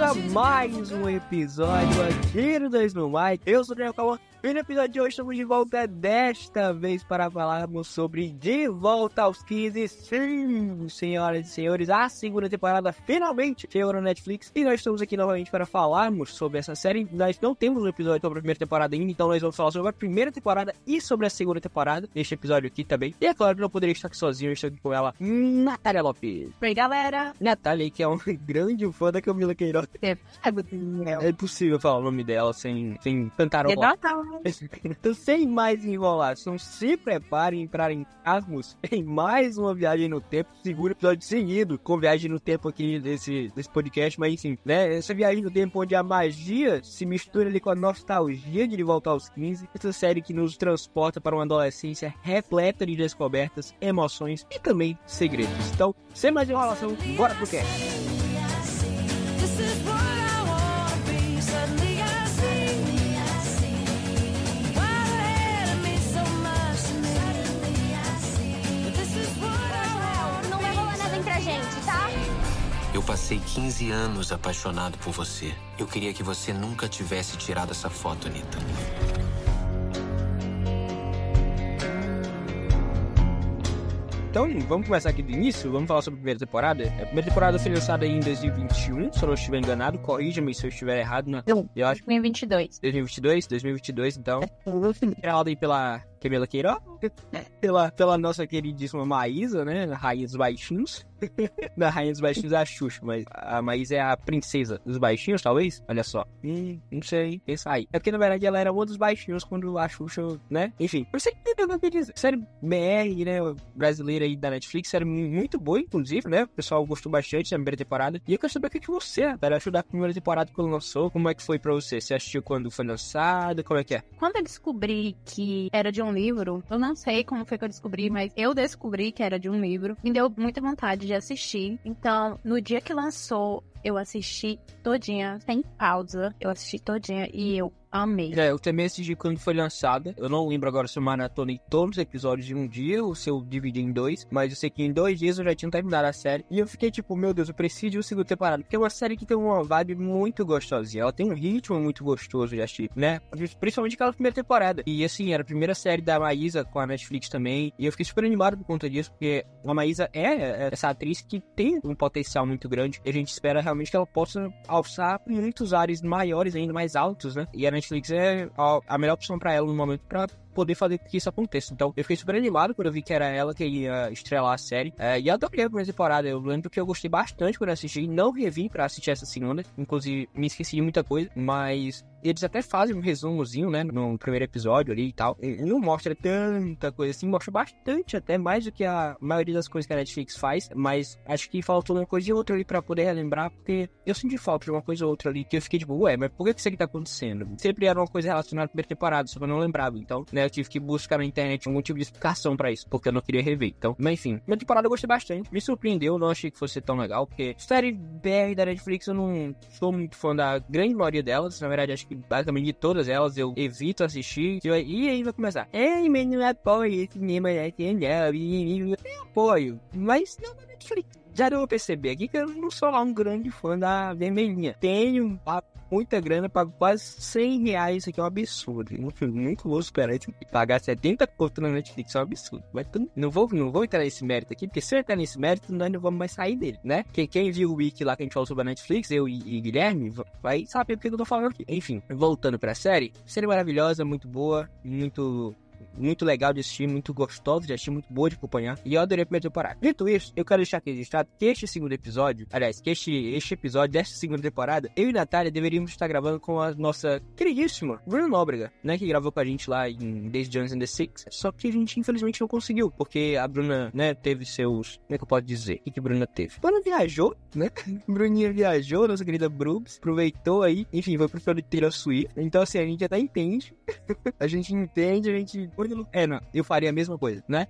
a mais um episódio aqui no 2 no Mike. Eu sou o Daniel Calma e no episódio de hoje estamos de volta desta vez para falarmos sobre De Volta aos 15. Sim, senhoras e senhores, a segunda temporada finalmente chegou no Netflix e nós estamos aqui novamente para falarmos sobre essa série. Nós não temos um episódio sobre a primeira temporada ainda, então nós vamos falar sobre a primeira temporada e sobre a segunda temporada neste episódio aqui também. E é claro que não poderia estar aqui sozinho, eu estou aqui com ela, Natália Lopes. Oi, galera. Natália, que é um grande fã da Camila Queiroz. É, É impossível falar o nome dela sem, sem cantarolar. Natal. Então, sem mais enrolação, se preparem para entrarmos em mais uma viagem no tempo, segundo episódio seguido, com viagem no tempo aqui desse, desse podcast, mas enfim, né? Essa viagem no tempo onde a magia se mistura ali com a nostalgia de De Volta aos 15, essa série que nos transporta para uma adolescência repleta de descobertas, emoções e também segredos. Então, sem mais enrolação, bora pro cast! This is what gente, tá? Eu passei 15 anos apaixonado por você. Eu queria que você nunca tivesse tirado essa foto, Anitta. Então, vamos começar aqui do início, vamos falar sobre a primeira temporada. A primeira temporada foi lançada em 2021, se eu não estiver enganado, corrija-me se eu estiver errado. Né? Não. Eu acho que 2022. 2022, 2022, então. Criada aí pela Camila Queiroz, pela, pela nossa queridíssima Maísa, né, Rainha dos Baixinhos. da Rainha dos Baixinhos é a Xuxa, mas a Maísa é a princesa dos baixinhos, talvez? Olha só. Hum, não sei, pensa aí. É porque, na verdade, ela era uma dos baixinhos quando a Xuxa, né? Enfim, você entendeu o que eu dizer. Série BR, né, brasileira aí da Netflix, série muito boa, inclusive, né? O pessoal gostou bastante da primeira temporada. E eu quero saber o que, que você, Natália, achou da primeira temporada quando lançou. Como é que foi pra você? Você assistiu quando foi lançada? Como é que é? Quando eu descobri que era de um livro, eu não sei como foi que eu descobri, mas eu descobri que era de um livro. Me deu muita vontade de assistir. Então, no dia que lançou, eu assisti todinha, sem pausa. Eu assisti todinha e eu amei. É, eu também assisti quando foi lançada. Eu não lembro agora se eu maratonei todos os episódios em um dia ou se eu dividi em dois. Mas eu sei que em dois dias eu já tinha terminado a série. E eu fiquei tipo, meu Deus, eu preciso de uma segunda temporada. Porque é uma série que tem uma vibe muito gostosinha. Ela tem um ritmo muito gostoso de assistir, né? Principalmente aquela primeira temporada. E assim, era a primeira série da Maísa com a Netflix também. E eu fiquei super animado por conta disso. Porque a Maísa é essa atriz que tem um potencial muito grande. E a gente espera realmente que ela possa alçar muitos ares maiores, ainda mais altos, né? E a Netflix é a, a melhor opção pra ela no momento pra poder fazer que isso aconteça. Então, eu fiquei super animado quando eu vi que era ela que ia estrelar a série. É, e adorei a primeira temporada. Eu lembro que eu gostei bastante quando assisti. Não revi pra assistir essa segunda. Inclusive, me esqueci de muita coisa. Mas eles até fazem um resumozinho, né? No primeiro episódio ali e tal. E não mostra tanta coisa assim. Mostra bastante, até mais do que a maioria das coisas que a Netflix faz. Mas acho que faltou uma coisa e outra ali pra poder relembrar. Porque eu senti falta de uma coisa ou outra ali. Que eu fiquei tipo, ué, mas por que isso aqui tá acontecendo? Sempre era uma coisa relacionada à primeira temporada, só que eu não lembrava. Então, né? Eu tive que buscar na internet algum tipo de explicação pra isso, porque eu não queria rever. Então, mas enfim, minha temporada eu gostei bastante. Me surpreendeu, não achei que fosse tão legal, porque série BR da Netflix eu não sou muito fã da grande maioria delas. Na verdade, acho que basicamente de todas elas eu evito assistir. E aí vai começar. Ei, mas não apoio esse cinema nacional. Eu apoio, mas não da Netflix. Já deu pra perceber aqui que eu não sou lá um grande fã da vermelhinha. Tenho a muita grana, pago quase 100 reais, isso aqui é um absurdo. Nunca vou superar isso. Pagar 70 conto na Netflix é um absurdo. Mas não, vou, não vou entrar nesse mérito aqui, porque se eu entrar nesse mérito, nós não vamos mais sair dele, né? Porque quem viu o wiki lá que a gente falou sobre a Netflix, eu e, e Guilherme, va- vai saber que eu tô falando aqui. Enfim, voltando pra série, série maravilhosa, muito boa, muito muito legal de assistir, muito gostosa de assistir, muito boa de acompanhar. E eu adorei a primeira temporada. Dito isso, eu quero deixar aqui registrado que este segundo episódio, aliás, que este, este episódio desta segunda temporada, eu e Natália deveríamos estar gravando com a nossa queridíssima Bruna Nóbrega, né? Que gravou com a gente lá em Days Jones and the Six. Só que a gente infelizmente não conseguiu, porque a Bruna, né, teve seus. Como é que eu posso dizer? O que, que a Bruna teve? Bruna viajou, né? Bruninha viajou, nossa querida Brubs, aproveitou aí, enfim, foi pro Taylor Swift. Então, assim, a gente até entende a gente entende, a gente É, não, eu faria a mesma coisa, né?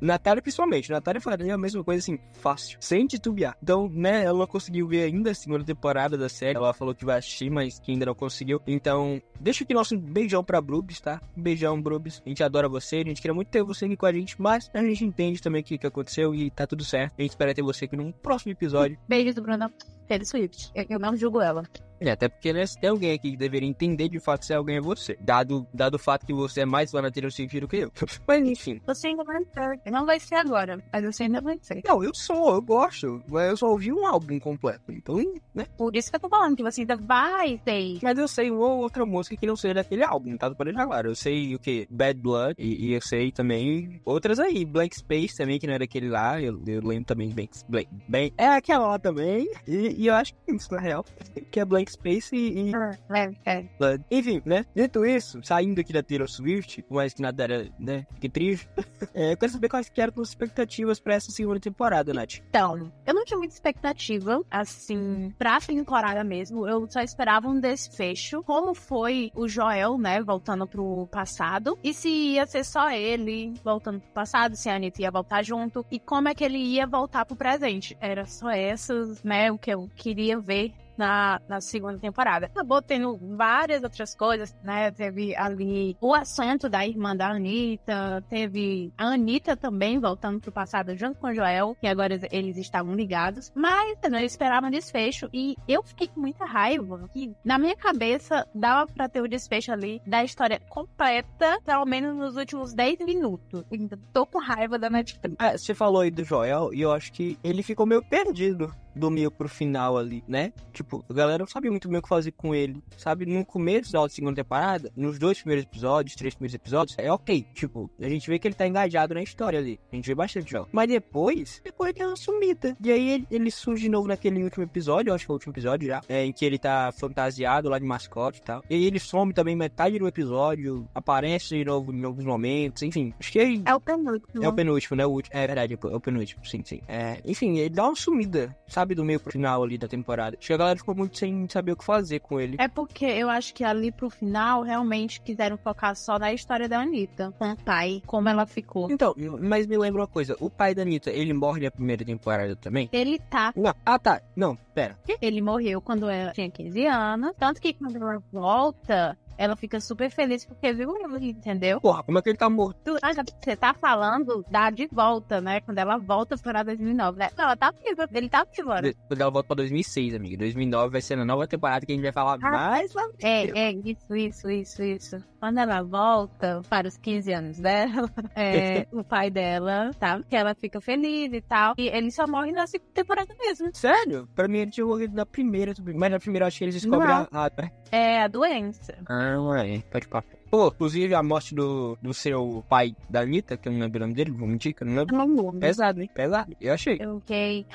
Natália, principalmente. Natália faria a mesma coisa assim, fácil, sem titubear. Então, né, ela não conseguiu ver ainda a segunda temporada da série. Ela falou que vai assistir, mas que ainda não conseguiu. Então, deixa aqui nosso beijão pra Brubs, tá? Beijão, Brubs. A gente adora você, a gente queria muito ter você aqui com a gente, mas a gente entende também o que, que aconteceu e tá tudo certo. A gente espera ter você aqui num próximo episódio. Beijos Bruna Taylor Swift. Eu, eu não julgo ela. É, até porque né, se tem alguém aqui que deveria entender de fato se alguém é você. Dado, dado o fato que você é mais fã da Taylor Swift do que eu. Mas enfim. Você ainda vai ser. Não vai ser agora, mas você ainda vai ser. Não, eu sou, eu gosto. Mas eu só ouvi um álbum completo. Então, né? Por isso que eu tô falando que você ainda vai ter. Mas eu sei uma ou outra música que não seja daquele álbum, tá? Deixar claro. Eu sei o que? Bad Blood. E, e eu sei também outras aí. Blank Space também, que não é daquele lá. Eu, eu lembro também bem, bem, bem. É aquela lá também. E, e eu acho que isso, na real. Que é Blank Space e, e É, é. Blood. Enfim, né? Dito isso, saindo aqui da Taylor Swift, que nada né? Que triste. é, eu quero saber quais que eram as expectativas pra essa segunda temporada, Nath. Então, eu não tinha muita expectativa, assim, pra temporada mesmo. Eu só esperava um desfecho. Como foi o Joel, né, voltando pro passado. E se ia ser só ele voltando pro passado, se a Anitta ia voltar junto. E como é que ele ia voltar pro presente. Era só essas, né, o que eu queria ver na, na segunda temporada. Acabou tendo várias outras coisas, né? Teve ali o assento da irmã da Anitta, teve a Anitta também voltando pro passado junto com o Joel, que agora eles estavam ligados. Mas eu esperava um desfecho e eu fiquei com muita raiva. Que na minha cabeça dava pra ter o desfecho ali da história completa, pelo menos nos últimos 10 minutos. Então, tô com raiva da Netflix. Ah, você falou aí do Joel, e eu acho que ele ficou meio perdido do meio pro final ali, né? Tipo, a galera não sabia muito bem o que fazer com ele, sabe? No começo da segunda temporada, nos dois primeiros episódios, três primeiros episódios, é ok. Tipo, a gente vê que ele tá engajado na história ali. A gente vê bastante Joel. Mas depois, depois ele é uma sumida. E aí ele, ele surge de novo naquele último episódio, eu acho que foi o último episódio já, é, em que ele tá fantasiado lá de mascote e tal. E aí ele some também metade do episódio, aparece de novo em alguns momentos, enfim. Acho que aí É o penúltimo. é o penúltimo, né? O último. É verdade, é o penúltimo, sim, sim. É, enfim, ele dá uma sumida, sabe, do meio pro final ali da temporada. Acho que a galera ficou muito sem saber o que fazer com ele. É porque eu acho que ali pro final realmente quiseram focar só na história da Anitta, com o pai, como ela ficou. Então, mas me lembra uma coisa: o pai da Anitta, ele morre na primeira temporada também? Ele tá. Não. Ah, tá. Não, pera. Ele morreu quando ela tinha 15 anos. Tanto que quando ela volta, ela fica super feliz porque viu ele, entendeu? Porra, como é que ele tá morto? Tu- ah, Você tá falando da de volta, né? Quando ela volta para 2009, né? Não, ela tá viva. Ele tá vivo agora. Quando ela volta pra 2006, amiga. 2009 vai ser na nova temporada que a gente vai falar mais lá. É, é, isso, isso, isso, isso. Quando ela volta para os 15 anos dela, é, o pai dela, tá? Que ela fica feliz e tal. E ele só morre na segunda temporada mesmo. Sério? Pra mim ele tinha morrido na primeira, mas na primeira eu acho que eles descobrem a. a- É a doença. Ah, ué, pode papo. Pô, inclusive a morte do, do seu pai da Anitta, que eu não lembro o nome dele, vou mentir, que eu não lembro. Pesado, hein? Pesado. Eu achei. Eu fiquei.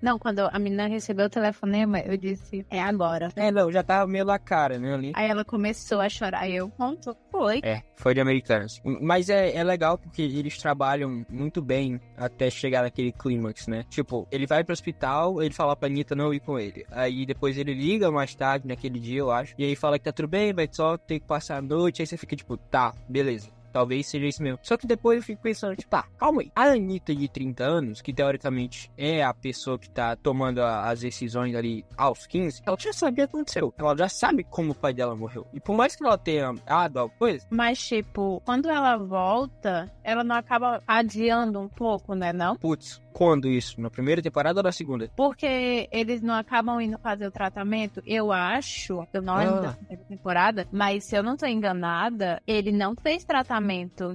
Não, quando a menina recebeu o telefonema, eu disse, é agora. É, não, já tava meio na cara, né, ali. Aí ela começou a chorar. Eu, pronto, foi. É, foi de Americanas. Mas é, é legal porque eles trabalham muito bem até chegar naquele clímax, né? Tipo, ele vai pro hospital, ele fala pra Anitta não ir com ele. Aí depois ele liga mais tarde, naquele dia, eu acho. E aí fala que tá tudo bem, vai só ter que passar a noite. Aí você fica tipo, tá, beleza. Talvez seja isso mesmo. Só que depois eu fico pensando, tipo, tá, calma aí. A Anitta de 30 anos, que teoricamente é a pessoa que tá tomando a- as decisões ali aos 15, ela já sabia o que aconteceu. Ela já sabe como o pai dela morreu. E por mais que ela tenha dado alguma coisa, Mas, tipo, quando ela volta, ela não acaba adiando um pouco, né, não? putz, quando isso? Na primeira temporada ou na segunda? Porque eles não acabam indo fazer o tratamento, eu acho, eu não lembro Ah. da primeira temporada, mas se eu não tô enganada, ele não fez tratamento.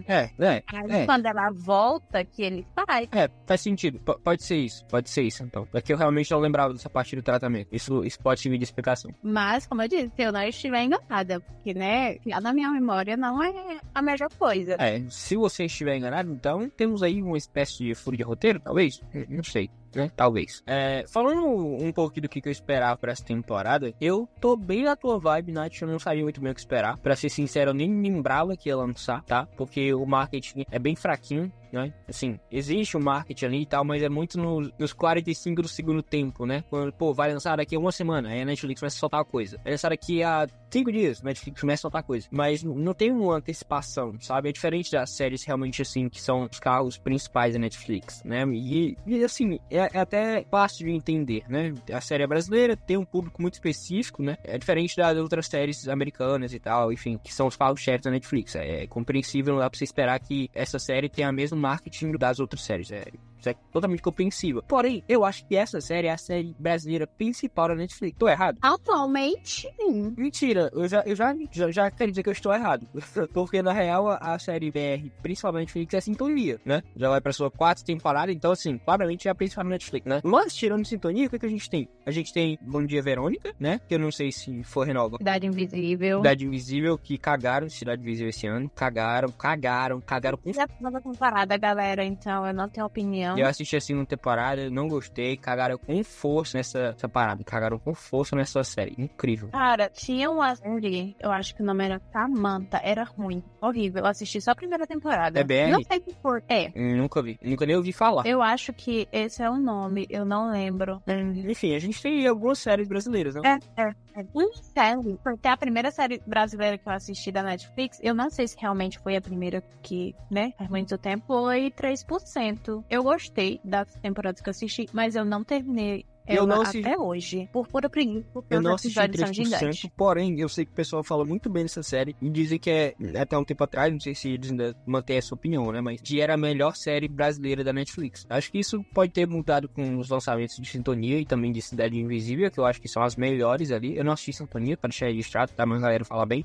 É, é, Aí é. quando ela volta, que ele faz. É, faz sentido. P- pode ser isso. Pode ser isso, então. É que eu realmente não lembrava dessa parte do tratamento. Isso, isso pode servir de explicação. Mas, como eu disse, se eu não estiver enganada, porque, né, na minha memória não é a melhor coisa. É, se você estiver enganado, então temos aí uma espécie de furo de roteiro, talvez? Hum, Não sei. Né? Talvez. É, falando um pouco do que eu esperava pra essa temporada, eu tô bem na tua vibe, Nath. Eu não sabia muito bem o que esperar. Pra ser sincero, eu nem lembrava que ia lançar, tá? Porque o marketing é bem fraquinho. Né? Assim, existe o marketing ali e tal, mas é muito no- nos 45 do segundo tempo, né? Quando, pô, vai lançar daqui a uma semana, aí a Netflix começa a soltar a coisa. Vai lançar daqui a cinco dias, a Netflix começa a soltar coisa. Mas não tem uma antecipação, sabe? É diferente das séries realmente, assim, que são os carros principais da Netflix, né? E, e, assim, é, é até fácil de entender, né? A série é brasileira, tem um público muito específico, né? É diferente das outras séries americanas e tal, enfim, que são os carros-chefes da Netflix. É compreensível, não dá pra você esperar que essa série tenha o mesmo marketing das outras séries. É, isso é totalmente compreensível. Porém, eu acho que essa série é a série brasileira principal da Netflix. Tô errado? Atualmente, sim. Mentira, eu já, eu já, já, já quero dizer que eu estou errado. Porque na real a, a série BR, principalmente Netflix, é Sintonia, né? Já vai pra sua quarta temporada, então assim, claramente é a principal da Netflix, né? Mas tirando Sintonia, o que, que a gente tem? A gente tem Bom Dia Verônica, né? Que eu não sei se for renova. Cidade Invisível. Cidade Invisível, que cagaram Cidade Invisível esse ano. Cagaram, cagaram, cagaram com. Já nova temporada, galera, então eu não tenho opinião. Eu assisti a segunda temporada, não gostei, cagaram com força nessa, nessa parada. Cagaram com força nessa série. Incrível. Cara, tinha uma série, eu acho que o nome era Samantha, era ruim, horrível. Eu assisti só a primeira temporada. É BR? Não sei se for. É. Nunca vi, nunca nem ouvi falar. Eu acho que esse é o nome, eu não lembro. Enfim, a gente tem algumas séries brasileiras, né? É, é, é. Uma série, porque a primeira série brasileira que eu assisti da Netflix, eu não sei se realmente foi a primeira que, né, faz muito tempo, foi 3%. Eu gostei das temporadas que eu assisti, mas eu não terminei Eu não assisti- até hoje, por pura preguiça, Eu não assisti episódios são 3%, gigantes. porém, eu sei que o pessoal fala muito bem dessa série e dizem que é, até um tempo atrás, não sei se eles ainda mantêm essa opinião, né, mas que era a melhor série brasileira da Netflix. Acho que isso pode ter mudado com os lançamentos de Sintonia e também de Cidade Invisível, que eu acho que são as melhores ali. Eu não assisti Sintonia, para deixar registrado, tá, mas a galera fala bem.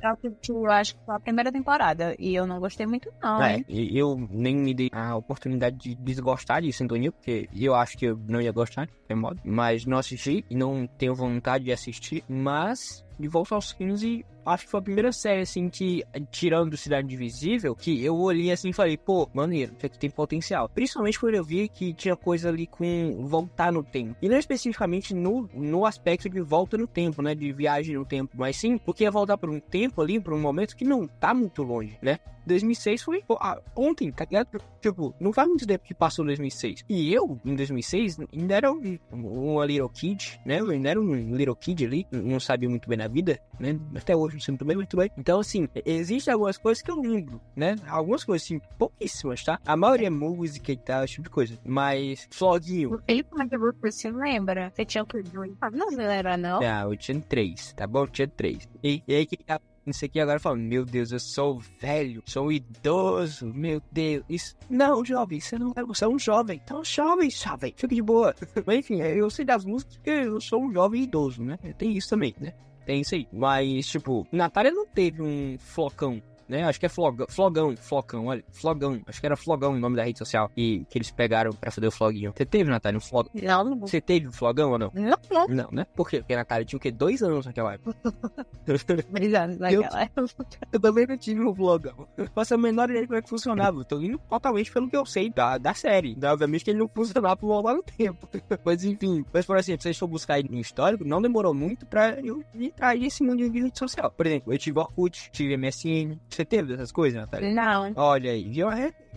Eu acho que foi a primeira temporada, e eu não gostei muito não, É, e eu nem me dei a oportunidade de desgostar de Sintonia, porque eu acho que eu não ia gostar, de modo. Mas não assisti e não tenho vontade de assistir. Mas, de volta aos 15, acho que foi a primeira série, assim, que, tirando Cidade Invisível, que eu olhei assim e falei, pô, maneiro, isso aqui tem potencial. Principalmente quando eu vi que tinha coisa ali com voltar no tempo. E não especificamente no, no aspecto de volta no tempo, né? De viagem no tempo, mas sim porque ia voltar para um tempo ali, para um momento que não tá muito longe, né? 2006 foi ah, ontem, tá ligado? Tipo, não faz muito tempo que passou 2006. E eu, em 2006, ainda era um, um little kid, né? Eu ainda era um little kid ali, não sabia muito bem na vida, né? Até hoje não sei muito bem, muito bem. Então, assim, existem algumas coisas que eu lembro, né? Algumas coisas, assim, pouquíssimas, tá? A maioria é música e tal, esse tipo de coisa. Mas, floguinho. E como é que você lembra? Você tinha o que? Não era, não? Ah, eu tinha três, tá bom? Eu tinha três. E, e aí, que tá isso aqui agora falando, meu Deus, eu sou velho, sou idoso, meu Deus. Isso... Não, jovem, você não é, você é um jovem. Então, jovem, jovem, fica de boa. Mas enfim, eu sei das músicas porque eu sou um jovem idoso, né? Tem isso também, né? Tem isso aí. Mas, tipo, Natália não teve um flocão. Né? Acho que é flogão, flogão, flocão, olha, flogão. Acho que era flogão o nome da rede social e que eles pegaram pra fazer o floguinho. Você teve, Natália, um flogão? Não, não. Você teve um flogão ou não? Não, não. Não, né? Por quê? Porque a Natália tinha o quê? Dois anos naquela época. Brisando naquela época. Eu também não tive um vlogão. Eu faço a menor ideia de como é que funcionava. Eu tô indo totalmente pelo que eu sei da, da série. Então, obviamente que ele não funcionava por voltar no tempo. Mas enfim. Mas, por exemplo, se vocês for buscar aí no histórico, não demorou muito pra eu entrar nesse mundo de rede social. Por exemplo, eu tive Orkut, tive MSN. Você teve essas coisas, Natália? Não. Olha aí, viu?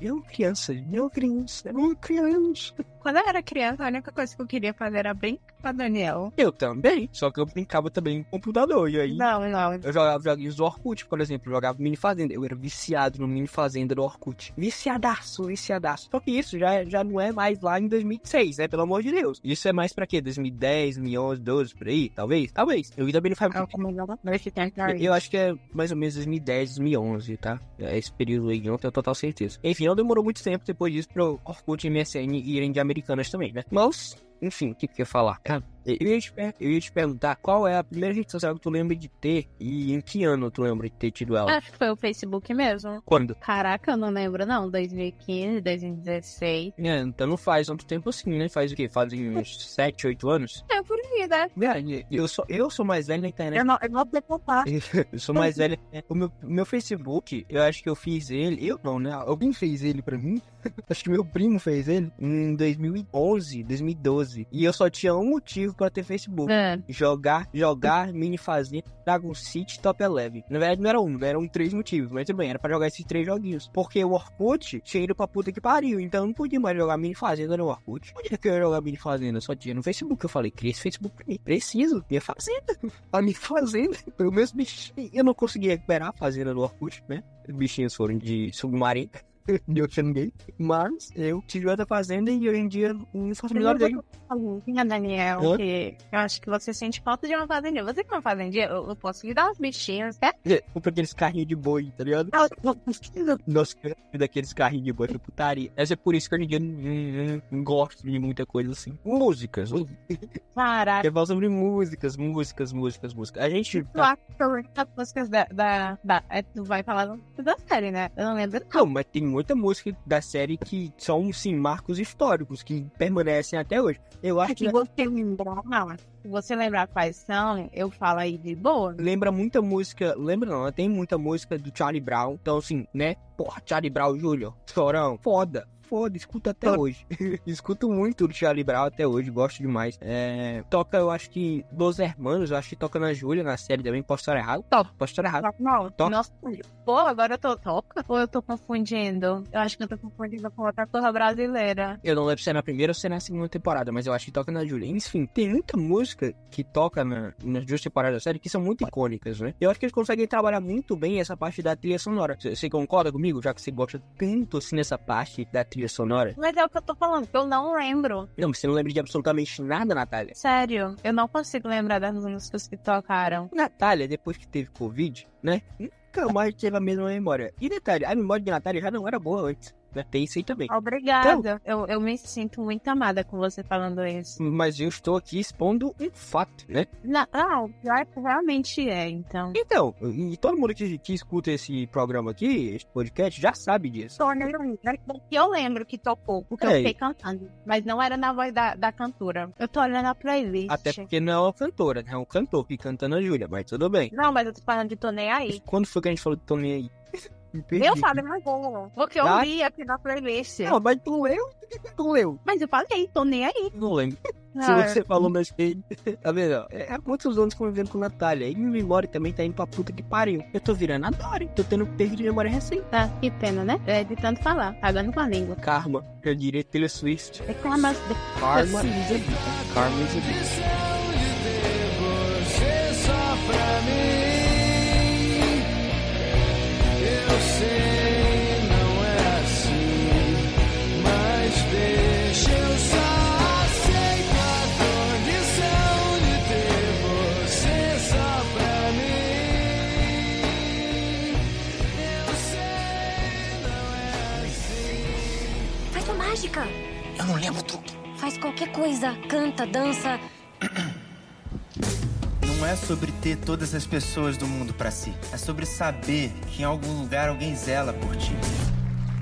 É, eu criança, eu criança, eu criança. Quando eu era criança, a única coisa que eu queria fazer era brincar com a Daniel. Eu também, só que eu brincava também com computador. E aí, Não, não. Eu jogava joguinhos do Orkut, por exemplo. Eu jogava Mini Fazenda. Eu era viciado no Mini Fazenda do Orkut. Viciadaço, viciadaço. Só que isso já, já não é mais lá em 2006, né? Pelo amor de Deus. Isso é mais pra quê? 2010, 2011, 12, por aí? Talvez? Talvez. Eu também não faz eu acho que é mais ou menos 2010, 2011, tá? É esse período aí, não tenho total certeza. Enfim, não demorou muito tempo depois disso pro Orkut e MSN irem de americanas também, né? Mas, enfim, o que que eu ia falar? Cara, eu ia, te, eu ia te perguntar qual é a primeira rede social que tu lembra de ter e em que ano tu lembra de ter tido ela? Acho que foi o Facebook mesmo. Quando? Caraca, eu não lembro, não. 2015, 2016. É, então não faz tanto tempo assim, né? Faz o quê? Fazem uns 7, 8 anos? É por aí, né? É, eu sou, eu sou mais velho na internet. Eu não, eu não vou contar. Eu sou mais velho. O meu, o meu Facebook, eu acho que eu fiz ele. Eu não, né? Alguém fez ele pra mim. Acho que meu primo fez ele em 2011, 2012. E eu só tinha um motivo pra ter Facebook. É. Jogar, jogar, mini fazenda, Dragon City, Top Eleven. Na verdade não era um, né? eram três motivos, mas tudo bem, era pra jogar esses três joguinhos. Porque o Orkut tinha ido pra puta que pariu, então eu não podia mais jogar mini fazenda no Orkut. Onde é que eu ia jogar mini fazenda? Só tinha no Facebook. Eu falei, cria esse Facebook pra mim. Preciso, minha fazenda. A minha fazenda. Os meus bichinhos. Eu não consegui recuperar a fazenda do Orkut, né? Os bichinhos foram de submarino. De Ocean Gate, mas eu tive outra fazenda e hoje em dia não faço a menor ideia. Tinha, Daniel, Hã? que eu acho que você sente falta de uma fazendinha. Você que é uma fazendinha, eu, eu posso lhe dar uns bichinhos, quer? Compra aqueles carrinhos de boi, tá ligado? Nossa, que daqueles carrinhos de boi foi putaria. Essa é por isso que hoje em dia eu não, gosto de muita coisa assim. Músicas. Caraca. Quer falar sobre músicas, músicas, músicas, músicas. A gente. Tu acha que as músicas da, da, da é, tu vai falar da série, né? Eu não lembro. Não, mas tem muita música da série que são, sim, marcos históricos, que permanecem até hoje. Eu acho que Se você lembrar, se você lembrar quais são, eu falo aí de boa. lembra muita música. Lembra não, tem muita música do Charlie Brown. Então, assim, né? Porra, Charlie Brown Jr., Chorão, foda. Foda, escuta até hoje. Escuto muito do Charlie Brown até hoje, gosto demais. É, toca, eu acho que Dos Hermanos, eu acho que toca na Júlia, na série também. Posso estar errado? Toca. Posso estar errado. Não, Toca. Nossa, pô, agora eu tô toca? Ou eu tô confundindo? Eu acho que eu tô confundindo com outra coisa brasileira. Eu não lembro se é na primeira ou se é na segunda temporada, mas eu acho que toca na Julia. Enfim, tem muita música que toca na- nas duas temporadas da série que são muito icônicas, né? Eu acho que eles conseguem trabalhar muito bem essa parte da trilha sonora. Você você concorda comigo, já que você gosta tanto assim nessa parte da trilha sonora? Mas é o que eu tô falando, que eu não lembro. Não, você não lembra de absolutamente nada, Natália. Sério, eu não consigo lembrar das músicas que tocaram. Natália, depois que teve Covid, né? Nunca mais teve a mesma memória. E detalhe, a memória de Natália já não era boa antes. Né? Tem isso aí também. Obrigada. Eu, eu me sinto muito amada com você falando isso. Mas eu estou aqui expondo um fato, né? Não, não pior que realmente é, então. Então, e todo mundo que, que escuta esse programa aqui, esse podcast, já sabe disso. E eu lembro que tocou, porque eu É. fiquei cantando. Mas não era na voz da, da cantora. Eu tô olhando a playlist. Até porque não é uma cantora, né? É um cantor que cantando a Júlia, mas tudo bem. Não, mas eu tô falando de Tô Nem Aí. Quando foi que a gente falou de Tony aí? Me perdi. Eu falei, mas bom. Porque eu Ah. li aqui na playlist. Não, mas tu leu? Tu leu? Mas eu falei, Tô Nem Aí. Não lembro. Ah, Se você falou mais que Tá vendo? É há muitos anos convivendo com Natália. E minha memória também tá indo pra puta que pariu. Eu tô virando a Dory. Tô tendo perda de memória recente. Tá, que pena, né? É de tanto falar, pagando com a língua. Karma. Eu diria Taylor Swift. É karma. Karma is a bitch. Karma is a bitch. Mágica. Eu não lembro tudo. Faz qualquer coisa. Canta, dança. Não é sobre ter todas as pessoas do mundo pra si. É sobre saber que em algum lugar alguém zela por ti.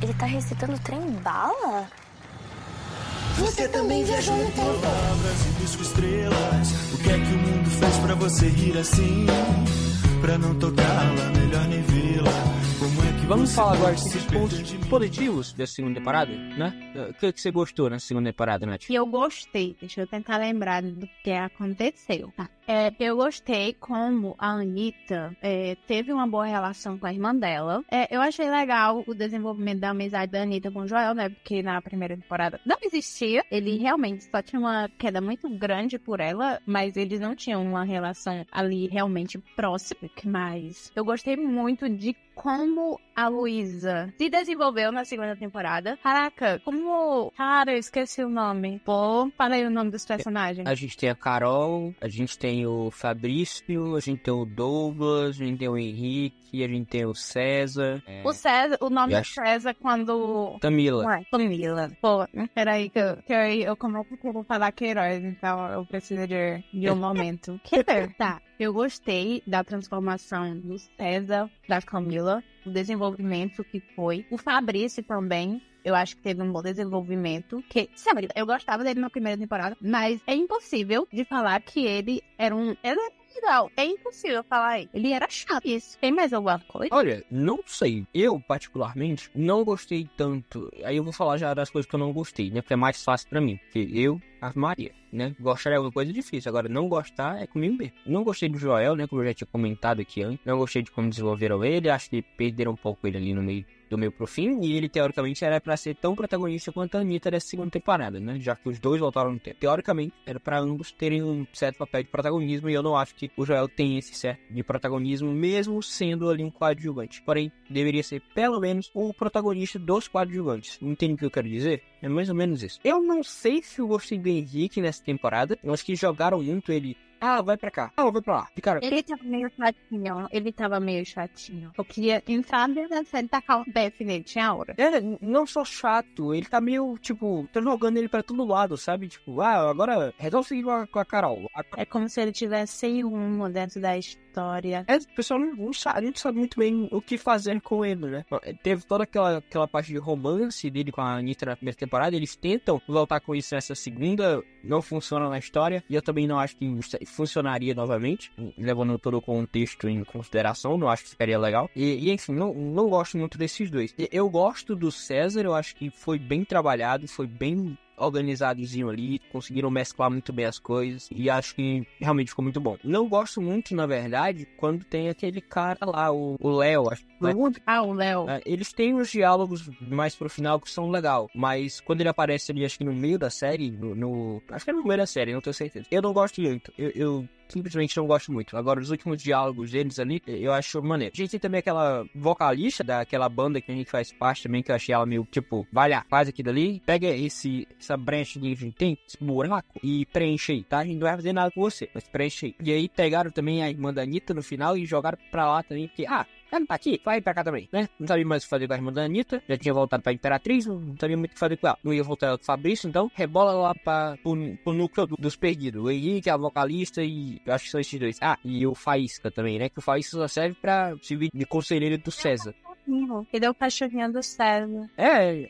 Ele tá recitando trem bala? Você também viajou no tempo. Palavras e pisco estrelas. O que é que o mundo fez pra você rir assim? Pra não tocá-la, melhor nem vê-la. É Vamos falar agora dos se pontos de positivos da segunda temporada, né? O que, que você gostou na segunda temporada, Nath? eu gostei. Deixa eu tentar lembrar do que aconteceu. Tá. É, eu gostei como a Anitta é, teve uma boa relação com a irmã dela. É, eu achei legal o desenvolvimento da amizade da Anitta com o Joel, né? Porque na primeira temporada não existia. Ele realmente só tinha uma queda muito grande por ela, mas eles não tinham uma relação ali realmente próxima. Mas eu gostei muito de como a Luísa se desenvolveu na segunda temporada. Caraca, como. Cara, eu esqueci o nome. Pô, falei o nome dos personagens. A gente tem a Carol, a gente tem o Fabrício, a gente tem o Douglas, a gente tem o Henrique, a gente tem o César. é, O César, o nome do acho- César quando. Tamila. Ué, Camila. Pô, peraí, que eu, que eu, eu começo a falar Queiroz, então eu preciso de, de um momento. Queiroz. Tá, eu gostei da transformação do César, da Camila, o desenvolvimento que foi. O Fabrício também. Eu acho que teve um bom desenvolvimento. Que, sabe, eu gostava dele na primeira temporada, mas é impossível de falar que ele era um. Ele legal. É impossível falar aí. Ele era chato. Isso. Tem mais alguma coisa? Olha, não sei. Eu, particularmente, não gostei tanto. Aí eu vou falar já das coisas que eu não gostei, né? Porque é mais fácil pra mim. Porque eu, a Maria, né? Gostar é uma coisa difícil. Agora, não gostar é comigo mesmo. Não gostei do Joel, né? Como eu já tinha comentado aqui antes. Não gostei de como desenvolveram ele. Acho que perderam um pouco ele ali no meio do meio pro fim. E ele, teoricamente, era pra ser tão protagonista quanto a Anitta dessa segunda temporada, né? Já que os dois voltaram no tempo. Teoricamente, era pra ambos terem um certo papel de protagonismo. E eu não acho que o Joel tem esse certo de protagonismo, mesmo sendo ali um coadjuvante. Porém, deveria ser pelo menos o protagonista dos coadjuvantes. Entende o que eu quero dizer? É mais ou menos isso. Eu não sei se eu gostei do Henrique nessa temporada. Eu acho que jogaram muito ele. Ah, vai pra cá. Ah, vai pra lá. Ficaram. Ele tava meio chatinho. Ele tava meio chatinho. Eu queria entrar dentro da série e tacar um BF nele. Tinha aura. É, não só chato, ele tá meio, tipo, tá jogando ele pra todo lado, sabe? Tipo, ah, agora resolve seguir com a, com a Carol. A- É como se ele tivesse sem rumo dentro da história. É, o pessoal não, não sabe, não sabe muito bem o que fazer com ele, né? Teve toda aquela, aquela parte de romance dele com a Anitta na primeira temporada, eles tentam voltar com isso nessa segunda, não funciona na história, e eu também não acho que funcionaria novamente, levando todo o contexto em consideração, não acho que ficaria legal. E, e, enfim, não, não gosto muito desses dois. Eu gosto do César, eu acho que foi bem trabalhado, foi bem organizadozinho ali, conseguiram mesclar muito bem as coisas e acho que realmente ficou muito bom. Não gosto muito, na verdade, quando tem aquele cara lá, o Léo, acho que foi Ah, o Léo. é, eles têm os diálogos mais pro final que são legal, mas quando ele aparece ali, acho que no meio da série, no, no- acho que é no meio da série, não tenho certeza. Eu não gosto muito, eu, eu simplesmente não gosto muito. Agora, os últimos diálogos deles ali, eu acho maneiro. A gente tem também aquela vocalista daquela banda que a gente faz parte também, que eu achei ela meio, tipo, vai lá, faz aquilo ali, pega esse, essa brecha que a gente tem, esse buraco, e preenche aí, tá? A gente não vai fazer nada com você, mas preenche aí. E aí pegaram também a irmã da Anitta no final e jogaram pra lá também, porque, ah, ela não tá aqui, vai pra cá também, né? Não sabia mais o que fazer com a irmã da Anitta, já tinha voltado pra Imperatriz, não sabia muito o que fazer com ela. Não ia voltar com o Fabrício, então rebola lá pra, pro, pro núcleo do- dos perdidos. O Henrique, a vocalista e eu acho que são esses dois. Ah, e o Faísca também, né? Que o Faísca só serve pra servir de conselheiro do César. Ele é o cachorrinho do César. É,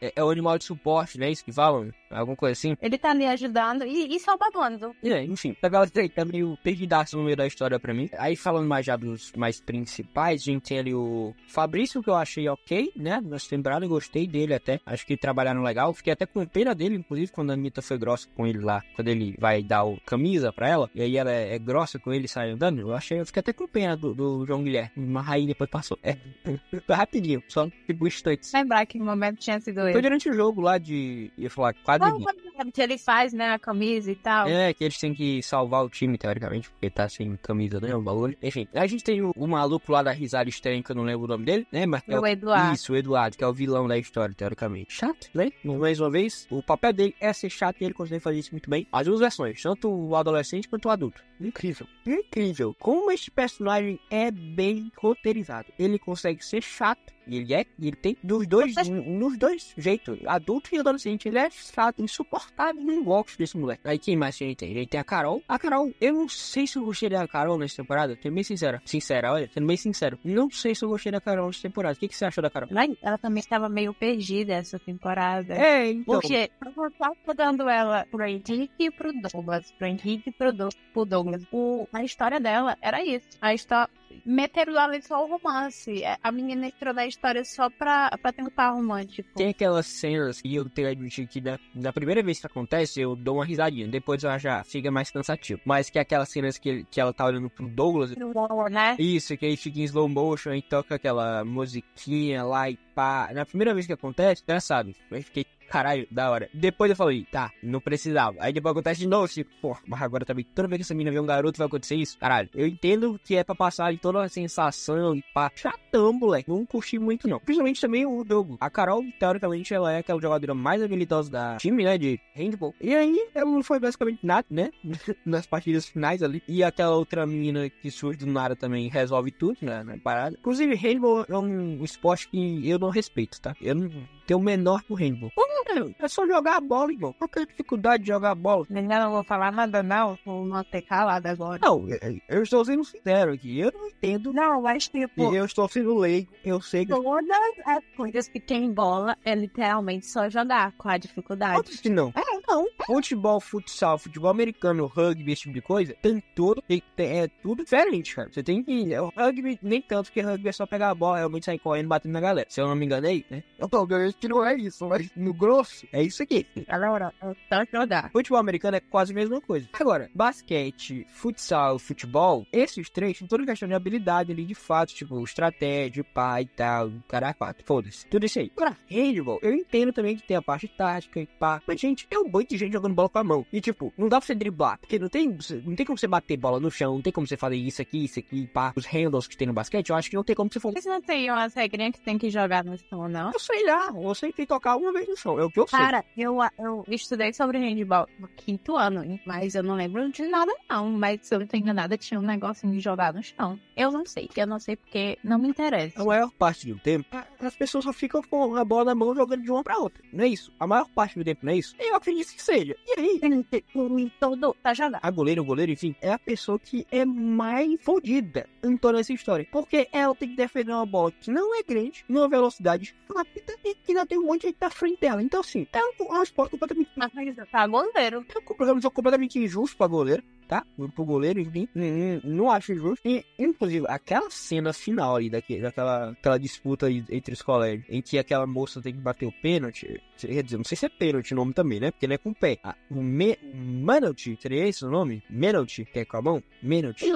é, é o animal de suporte, né? Isso que falam? Alguma coisa assim. Ele tá ali ajudando e, e salvando. É, enfim, a galera aí tá meio perdidaço no meio da história pra mim. Aí falando mais já dos mais principais, a gente tem ali o Fabrício, que eu achei ok, né? Nessa temporada eu gostei dele até. Acho que trabalharam legal. Fiquei até com pena dele, inclusive, quando a Anitta foi grossa com ele lá. Quando ele vai dar o camisa pra ela. E aí ela é, é grossa com ele e sai andando. Eu achei, eu fiquei até com pena do, do João Guilherme. Mas aí depois passou. É, rapidinho, só tipo instantes. Lembrar que no momento tinha sido Foi ele. durante o jogo lá de. ia falar quadro. Não, que ele faz, né, a camisa e tal. É, que eles têm que salvar o time, teoricamente, porque tá sem camisa, né? O bagulho. Enfim, a gente tem o, o maluco lá da risada estranha, que eu não lembro o nome dele, né? Mas é O Eduardo. Isso, o Eduardo, que é o vilão da história, teoricamente. Chato, né? Mais uma vez, o papel dele é ser chato e ele consegue fazer isso muito bem. As duas versões, tanto o adolescente quanto o adulto. Incrível. Incrível. Como este personagem é bem roteirizado. Ele consegue ser chato. E ele é, ele tem dos dois, nos dois jeitos, adulto e adolescente. Ele é chato, insuportável, não gosto desse moleque. Aí quem mais a gente tem? A gente tem a Carol. A Carol, eu não sei se eu gostei da Carol nessa temporada. Sendo bem sincera. Sincera, olha, sendo bem sincero. Não sei se eu gostei da Carol nessa temporada. O que, que você achou da Carol? Ela também estava meio perdida essa temporada. É, então. Porque eu tava dando ela pro Henrique e pro Douglas. Pro Henrique e pro, Do pro Douglas. O, a história dela era isso. A história. Meteram ali só o romance. É, A menina entrou na história só pra, pra ter um par romântico. Tem aquelas cenas que eu tenho que admitir que da, da primeira vez que acontece, eu dou uma risadinha. Depois eu já fica mais cansativo. Mas que é aquelas cenas que, que ela tá olhando pro Douglas. Né? Isso, que aí fica em slow motion e toca aquela musiquinha lá e pá. Na primeira vez que acontece, engraçado. Eu fiquei, caralho, da hora. Depois eu falei, tá, não precisava. Aí depois acontece de novo, tipo, pô, mas agora também, toda vez que essa menina vê um garoto vai acontecer isso. Caralho, eu entendo que é pra passar ali toda a sensação e pá. Chatão, moleque. Não curti muito, não. Principalmente também o Douglas. A Carol, teoricamente, ela é aquela jogadora mais habilidosa da time, né, de handball. E aí, ela não foi basicamente nada, né, nas partidas finais ali. E aquela outra menina que surge do nada também resolve tudo, né, na parada. Inclusive, handball é um esporte que eu não respeito, tá? Eu não tenho o menor pro handball. Pô, É só jogar a bola, irmão. Qual que é a dificuldade de jogar a bola? Eu não vou falar nada, não. Vou manter calado agora. Não, eu- eu estou sendo sincero aqui. Eu não entendo. Não, mas tipo. Eu estou sendo leigo. Eu sei que. Todas as coisas que tem bola é literalmente só jogar com a dificuldade. Outros que não. Não. Futebol, futsal, futebol americano, rugby, esse tipo de coisa, tem tudo, tem, é tudo diferente, cara. Você tem que. O rugby, nem tanto, porque rugby é só pegar a bola, realmente sair correndo, batendo na galera. Se eu não me enganei, né? Eu tô ganhando que não é isso, mas no grosso, é isso aqui. Galera, eu tô jogar. Futebol americano é quase a mesma coisa. Agora, basquete, futsal, futebol, esses três têm toda questão de habilidade ali, de fato, tipo, estratégia, pá e tal, caralho, quatro, foda-se. Tudo isso aí. Agora, handball, eu entendo também que tem a parte tática e pá. Mas, gente, é um monte de gente jogando bola com a mão. E, tipo, não dá pra você driblar, porque não tem, não tem como você bater bola no chão, não tem como você fazer isso aqui, isso aqui, pá. Os handles que tem no basquete, eu acho que não tem como você fazer. Mas não tem umas regrinhas que tem que jogar no chão, não? Eu sei lá, eu que tem que tocar uma vez no chão, é o que eu sei. Cara, eu, eu estudei sobre handball no quinto ano, hein? mas eu não lembro de nada, não. Mas se eu não tô enganada, tinha um negocinho de jogar no chão. Eu não sei, eu não sei porque não me interessa. A maior parte do tempo, as pessoas só ficam com a bola na mão jogando de uma pra outra. Não é isso? A maior parte do tempo não é isso? Eu acredito que seja. E aí, Em todo pra jogar. a goleira, o goleiro, enfim, é a pessoa que é mais fodida em toda essa história. Porque ela tem que defender uma bola que não é grande, numa velocidade rápida e que ainda tem um monte de gente na frente dela. Então, assim, é um, um esporte completamente. Mas tá goleiro. É um programa completamente injusto pra goleiro, tá? Pro goleiro, enfim, não acho injusto. E, inclusive, aquela cena final ali, daquele, daquela aquela disputa aí entre os colégios, em que aquela moça tem que bater o pênalti, quer dizer, não sei se é pênalti o nome também, né? Porque não é com o pé. Ah, o me, Menalty, seria esse o nome? Menalty, que é com a mão? Menalty.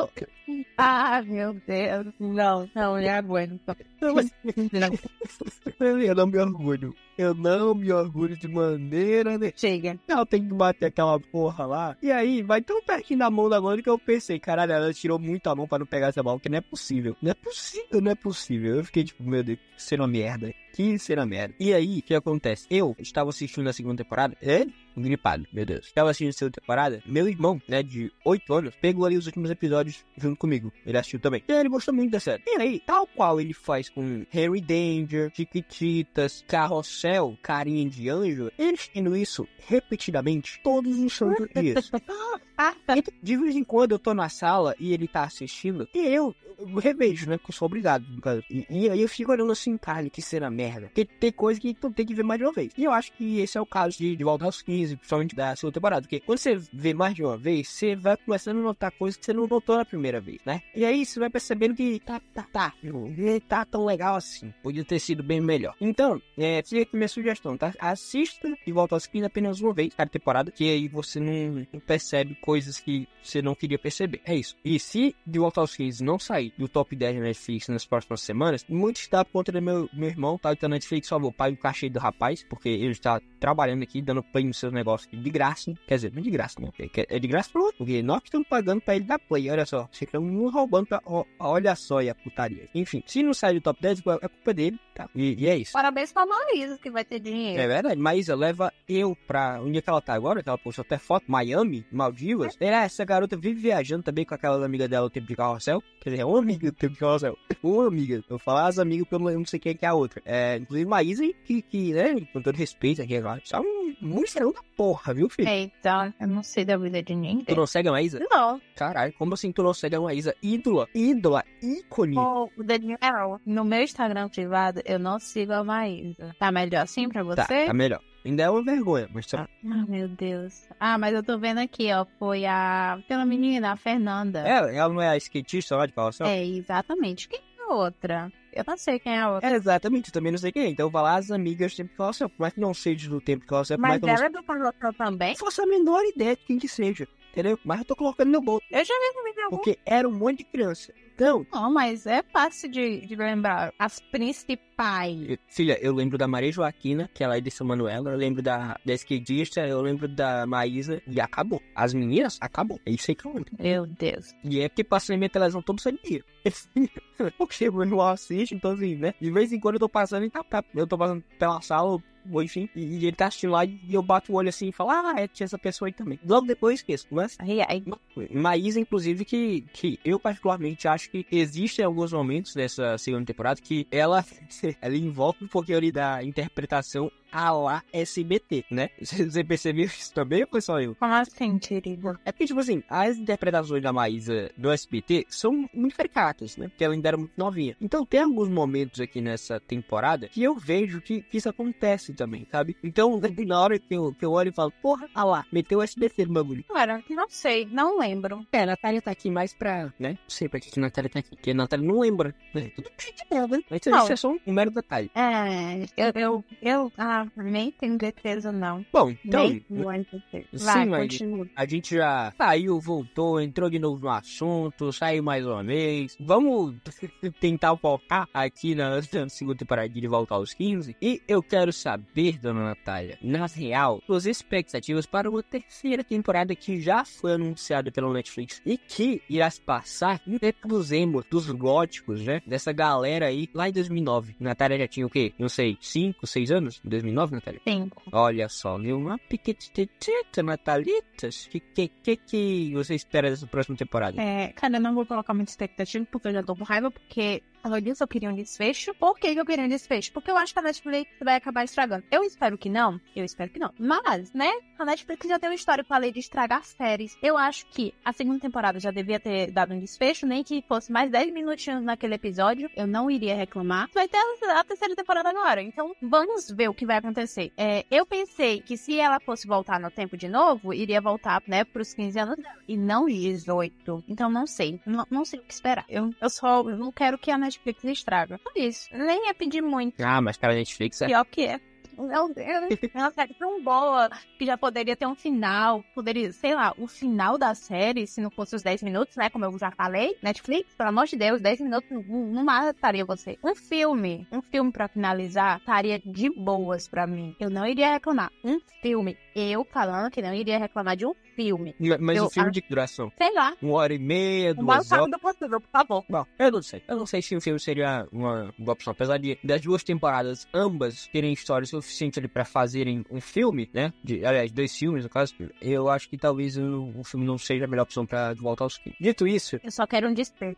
Ah, meu Deus. Não, não, não aguento. Não, mas-. Eu não me orgulho. Eu não me orgulho de maneira nenhuma. Chega. Ela tem que bater aquela porra lá. E aí, vai tão pertinho da mão da que eu pensei, caralho, ela tirou muito a mão pra não pegar essa bola, porque não é possível. Não é possível, não é possível. Eu fiquei tipo, meu Deus, que cena merda. Que cena merda. E aí, o que acontece? Eu estava assistindo a segunda temporada, é? Gripado, meu Deus. Estava assistindo a segunda temporada, meu irmão, né, de 8 anos, pegou ali os últimos episódios junto comigo. Ele assistiu também. E ele gostou muito da série. E aí, tal qual ele faz com Harry Danger, Chiquititas, Carrossel, Carinha de Anjo, ele tendo isso repetidamente todos os santos dias. Então, de vez em quando eu tô na sala e ele tá assistindo, e eu, eu revejo, né? Porque eu sou obrigado. E, e aí eu fico olhando assim, cara, que cena merda. Porque tem coisa que tu tem que ver mais de uma vez. E eu acho que esse é o caso de, de volta aos 15, principalmente da segunda temporada. Porque quando você vê mais de uma vez, você vai começando a notar coisas que você não notou na primeira vez, né? E aí você vai percebendo que tá, tá, tá. Não tá tão legal assim. Podia ter sido bem melhor. Então, é, fica aqui minha sugestão, tá? Assista de volta aos 15 apenas uma vez, cada temporada, que aí você não, percebe coisas que você não queria perceber. É isso. E se de volta aos 15 não sair do top 10 da Netflix nas próximas semanas, muito está por conta do meu, meu irmão, tá? Então a Netflix o pai e o cachê do rapaz, porque ele está trabalhando aqui, dando play nos seus negócios de graça. Quer dizer, não é de graça, não. É, de graça pro outro, porque nós que estamos pagando pra ele dar play, olha só. Vocês estão nos roubando pra. olha só aí a putaria. Enfim, se não sair do top 10, é culpa dele, tá? E, e é isso. Parabéns pra Marisa, que vai ter dinheiro. É verdade, Maísa leva eu pra onde é que ela tá agora, que ela postou até foto, Miami, Maldivas. É, essa garota vive viajando também com aquela amiga dela o tempo de carrossel. Quer dizer, é uma amiga do tempo de carrossel. Uma amiga. Eu vou falar as amigas porque eu não, sei quem é que é a outra. É, inclusive Maísa, que, que, né, com todo respeito aqui agora. Só um mulherão da porra, viu, filho? Eita, eu não sei da vida de Tu ninguém. não segue a Maísa? Não, Caralho, como assim tu não segue a Maísa? Ídola, ídola, ícone. o Daniel, no meu Instagram privado, eu não sigo a Maísa. Tá melhor assim pra Tá, você? tá melhor. Ainda é uma vergonha, mas tá... Ah, meu Deus. Ah, mas eu tô vendo aqui, ó. Foi a. Pela menina, a Fernanda. É, ela não é a skatista lá de carrossel? É, exatamente. Quem é a outra? Eu não sei quem é a outra. É, exatamente, eu também não sei quem é. Então eu vou lá as amigas do tempo de carrossel. Por mais que não seja do tempo de carrossel, Mas que eu não ela é do Carrossel também? faça a menor ideia de quem que seja. Entendeu? Mas eu tô colocando no bolso. Eu já vi no vídeo. Porque era um monte de criança. Então, Não, mas é fácil de, de lembrar. As principais. filha, eu lembro da Maria Joaquina, que ela é de São Manuel. Eu lembro da, da skatista, eu lembro da Maísa. E acabou. As meninas, acabou. É isso aí que eu lembro. Meu Deus. E é porque passa na minha televisão todo santo dia. Porque eu não assisto, então assim, né? De vez em quando eu tô passando e tá, tá. Eu tô passando pela sala, ou enfim, e, e ele tá assistindo lá e eu bato o olho assim e falo, ah, é, tinha essa pessoa aí também. Logo depois eu esqueço. Mas Ai, ai. Maísa, inclusive, que, que eu particularmente acho que existem alguns momentos dessa segunda temporada que ela, ela envolve um pouquinho ali da interpretação a lá SBT, né? Você percebeu isso também ou foi só eu? Como assim, querido? É porque, tipo assim, as interpretações da Maísa do SBT são muito caricatas, né? Porque ela ainda era muito novinha. Então tem alguns momentos aqui nessa temporada que eu vejo que, que isso acontece também, sabe? Então, na hora que eu, que eu olho e falo, porra, ah lá, meteu o SBT no bagulho. Cara, não sei, não lembro. É, a Natália tá aqui mais pra, né? Não sei pra que que a Natália tá aqui, porque a Natália não lembra. Né? Tudo bem de dela, né? Mas isso é só um mero detalhe. É, eu, eu, eu ah, nem tenho certeza, não. Bom, então, nem tenho certeza. Sim, Vai, mas- continua. A gente já saiu, voltou, entrou de novo no assunto, saiu mais uma vez. Vamos tentar focar aqui na, na segunda temporada de Volta aos 15. E eu quero saber, dona Natália, na real, suas expectativas para uma terceira temporada que já foi anunciada pela Netflix e que irá se passar no tempo dos góticos, né? Dessa galera aí lá em 2009. Natália já tinha o quê? Não sei, 5, 6 anos? Em 2009, Natália? Cinco. Olha só, viu? Uma piquetita, Natalitas. Que, que que que você espera dessa próxima temporada? É, cara, eu não vou colocar muita expectativa porque eu já tô com raiva, porque disse que eu queria um desfecho. Por que eu queria um desfecho? Porque eu acho que a Netflix vai acabar estragando. Eu espero que não, eu espero que não. Mas, né, a Netflix já tem com a lei de estragar séries. Eu acho que a segunda temporada já devia ter dado um desfecho, nem que fosse mais 10 minutinhos naquele episódio. Eu não iria reclamar. Vai ter a terceira temporada agora, então vamos ver o que vai acontecer. É, eu pensei que se ela fosse voltar no tempo de novo, iria voltar, né, pros 15 anos dela. E não os 18. Então não sei. Não, não sei o que esperar. Eu, eu só eu não quero que a Netflix estraga. Só isso. Nem ia pedir muito. Ah, mas para a Netflix é. Pior que é. Meu Deus, é uma série tão boa que já poderia ter um final. Poderia, sei lá, o final da série, se não fosse os 10 minutos, né? Como eu já falei. Netflix, pelo amor de Deus, 10 minutos não, mataria você. Um filme, um filme pra finalizar, estaria de boas pra mim. Eu não iria reclamar. Um filme. Eu falando que não iria reclamar de um filme. Mas Eu o filme acho- de que duração? Sei lá. Uma hora e meia, O mais duas horas. rápido possível, por favor. Bom, eu não sei. Eu não sei se o filme seria uma boa opção. Apesar de das duas temporadas, ambas terem história suficiente ali pra fazerem um filme, né? De, aliás, dois filmes, no caso. Eu acho que talvez o, o filme não seja a melhor opção pra De volta aos 15. Dito isso, Eu só quero um despejo.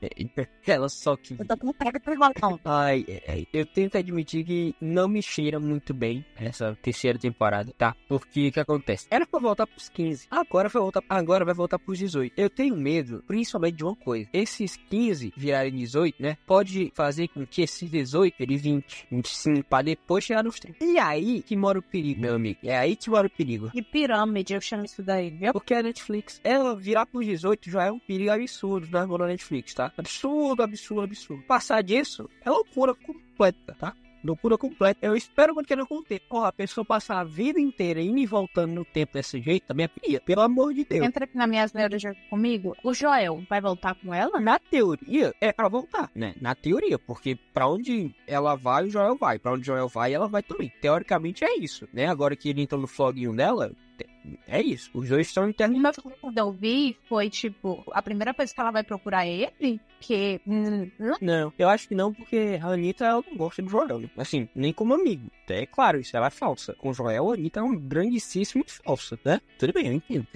ela só que. Eu tô com pega por voltar. Ai, ai, eu tenho que admitir que não me cheira muito bem essa terceira temporada, tá? Porque o que acontece? Era pra voltar pros 15. Agora vai voltar, agora vai voltar pros 18. Eu tenho medo, principalmente de uma coisa. Esses 15 virarem 18, né? Pode fazer com que esses 18 ele 20, 25, pra depois chegar nos 30. E aí que mora o perigo, meu amigo. É aí que mora o perigo. De pirâmide, eu chamo isso daí, viu? Porque a Netflix, ela virar pros 18 já é um perigo absurdo na mão da Netflix, tá? Absurdo, absurdo, absurdo. Passar disso é loucura completa, tá? Loucura completa. Eu espero muito que não aconteça. Porra, a pessoa passar a vida inteira indo e voltando no tempo desse jeito também é. Pelo amor de Deus. Entra aqui na minha asneira junto comigo. O Joel vai voltar com ela? Na teoria, é pra voltar, né? Na teoria, porque pra onde ela vai, o Joel vai. Pra onde o Joel vai, ela vai também. Teoricamente é isso, né? Agora que ele entrou no floguinho dela, é isso. Os dois estão internos. filho, quando eu vi, foi tipo, a primeira coisa que ela vai procurar ele, que. hum, não Não, eu acho que não, porque a Anitta ela não gosta do Joel, né? Assim, nem como amigo. É claro, isso ela é falsa. Com o Joel, a Anitta é um grandíssimo falsa, né? Tudo bem, eu entendo.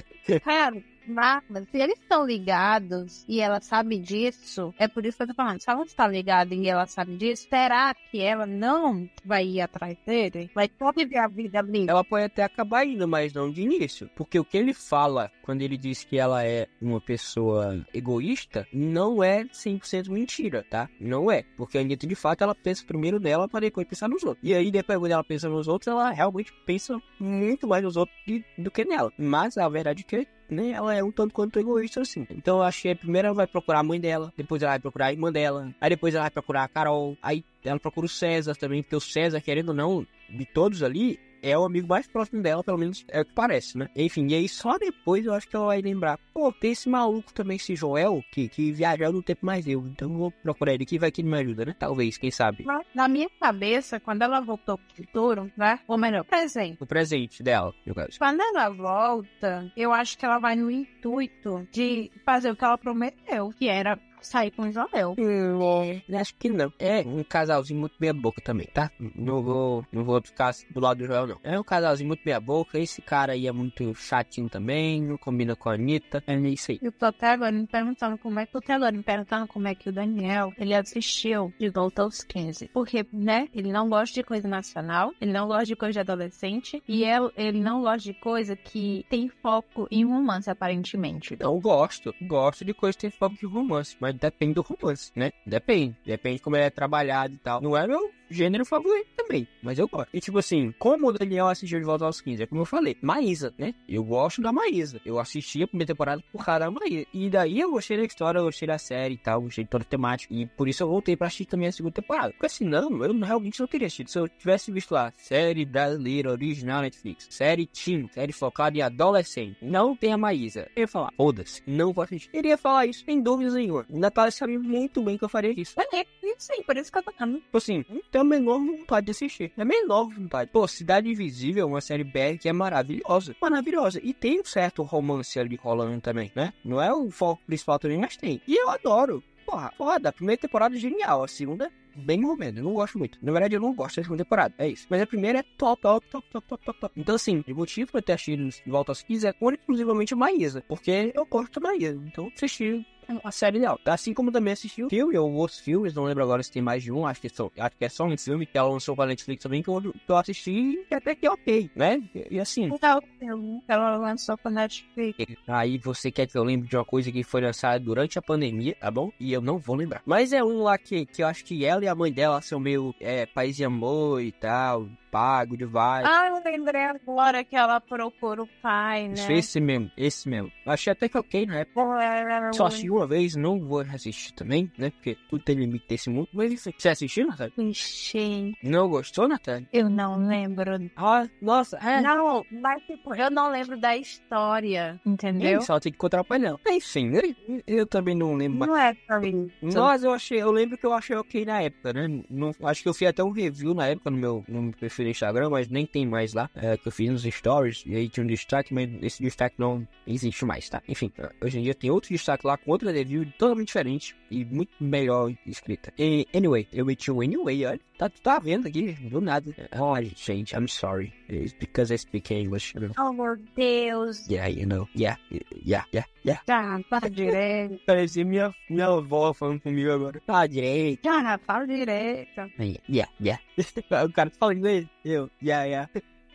Cara, mas se eles estão ligados e ela sabe disso, é por isso que eu tô falando. Se ela está ligada e ela sabe disso, será que ela não vai ir atrás dele? Vai só viver a vida ali? Ela pode até acabar indo, mas não de início. Porque o que ele fala quando ele diz que ela é uma pessoa egoísta, não é 100% mentira, tá? Não é. Porque a Anitta, de fato, ela pensa primeiro nela para depois pensar nos outros. E aí, depois, quando ela pensa nos outros, ela realmente pensa muito mais nos outros do que nela. Mas a verdade é que né, ela é um tanto quanto egoísta assim. Então eu acho que primeiro ela vai procurar a mãe dela, depois ela vai procurar a irmã dela, aí depois ela vai procurar a Carol, aí ela procura o César também, porque o César, querendo ou não, de todos ali, é o amigo mais próximo dela, pelo menos é o que parece, né? Enfim, e aí só depois eu acho que ela vai lembrar, pô, tem esse maluco também, esse Joel, que, que viajou no tempo mais eu, então eu vou procurar ele aqui, vai que ele me ajuda, né? Talvez, quem sabe. Na minha cabeça, quando ela voltou pro futuro, né? Ou melhor, presente. O presente dela, no caso. Quando ela volta, eu acho que ela vai no intuito de fazer o que ela prometeu, que era sair com o Joel. Hum, acho que não. É um casalzinho muito meia boca também, tá? Não vou, não vou ficar do lado do Joel, não. É um casalzinho muito meia boca. Esse cara aí é muito chatinho também, não combina com a Anitta. É isso aí. Eu tô até agora me perguntando como é que tô até agora me perguntando como é que o Daniel ele assistiu de volta aos 15. Porque, né, ele não gosta de coisa nacional, ele não gosta de coisa de adolescente, e ele, ele não gosta de coisa que tem foco em romance, aparentemente. Não gosto. Gosto de coisa que tem foco de romance, mas depende do romance, né? Depende. Depende como ele é trabalhado e tal. Não é meu gênero favorito também, mas eu gosto. E tipo assim, como o Daniel assistiu de volta aos 15, é como eu falei, Maísa, né? Eu gosto da Maísa. Eu assisti a primeira temporada por causa da Maísa. E daí eu gostei da história, eu gostei da série e tal, gostei de toda a temática. E por isso eu voltei pra assistir também a segunda temporada. Porque senão, eu realmente não teria assistido. Se eu tivesse visto lá, série brasileira, original Netflix, série teen, série focada em adolescente, não tem a Maísa. Eu ia falar, foda-se, não vou assistir. Eu iria falar isso, sem dúvidas nenhuma. Natália sabia muito bem que eu faria isso. É, sim, por isso que eu tô. Tipo assim, não tenho menor vontade de assistir. É a menor vontade. Pô, Cidade Invisível é uma série BR que é maravilhosa. Maravilhosa. E tem um certo romance ali rolando também, né? Não é o foco principal também, mas tem. E eu adoro. Porra, foda. A primeira temporada é genial. A segunda, bem momento. Eu não gosto muito. Na verdade, eu não gosto da segunda temporada. É isso. Mas a primeira é top, top, top, top, top, top, top. Então, assim, o motivo pra ter assistido de Volta aos 15 é exclusivamente a Maísa. Porque eu gosto da Maísa. Então, assisti a série dela. Assim como também assisti o filme ou outros filmes, não lembro agora se tem mais de um, acho que, são, acho que é só um filme que ela lançou pra Netflix também, que eu, que eu assisti e até que é ok, né? E, e assim, Não, eu, ela lançou pra Netflix. aí você quer que eu lembre de uma coisa que foi lançada durante a pandemia, tá bom? E eu não vou lembrar. Mas é um lá que, que eu acho que ela e a mãe dela são meio é, paz e amor e tal, pago de vai. Ah, eu lembrei agora que ela procura o pai, né? Esse mesmo, esse mesmo. Achei até que ok na época. Só assisti uma vez, não vou assistir também, né? Porque tudo tem limite desse mundo. Mas enfim, você assistiu, Natália? Ixi, Não gostou, Natália? eu não lembro. Ah, nossa, é. Não, mas tipo, eu não lembro da história, entendeu? É, só tem que encontrar o. Enfim, eu, eu também não lembro mais. Não é pra mim. Mas eu achei, eu lembro que eu achei ok na época, né? Não, acho que eu fiz até um review na época no meu, no meu perfil do Instagram, mas nem tem mais lá. É, que eu fiz nos stories, e aí tinha um destaque, mas esse destaque não existe mais, tá? Enfim, hoje em dia tem outro destaque lá com outra review totalmente diferente e muito melhor escrita. E, anyway, eu meti um anyway, olha. Tá, tá vendo aqui, do nada. Olha, gente, I'm sorry. It's because I speak English. you know. Oh, meu Deus. Yeah, you know. Yeah, yeah, yeah, yeah. Já, fala direito. Parecia minha, minha avó falando comigo agora. Tá direito. Já, fala direito. Yeah, yeah, yeah. o cara fala inglês. Eu, yeah, yeah.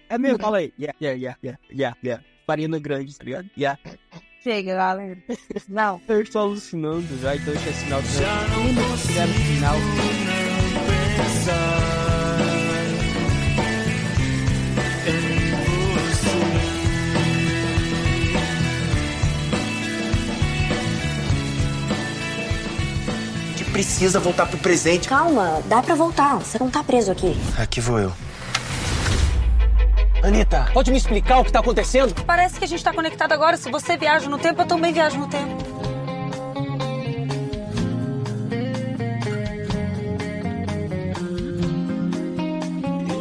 É mesmo, fala aí. Yeah, yeah, yeah, yeah, yeah, yeah. Farina grande, tá ligado? Yeah. Chega, galera. Não. Eu estou alucinando já, então é sinal já não fizeram final. Precisa voltar pro presente. Calma, dá pra voltar. Você não tá preso aqui. Aqui vou eu. Anitta, pode me explicar o que tá acontecendo? Parece que a gente tá conectado agora. Se você viaja no tempo, eu também viajo no tempo.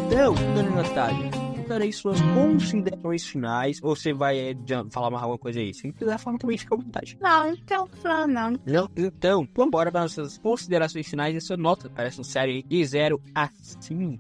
Então, dona Natália, darei suas considerações finais. Ou você vai já falar mais alguma coisa aí? Se quiser falar também, fica à vontade. Não, então, não. Não? Então, vambora para nossas considerações finais e sua nota para essa série de 0 a 5.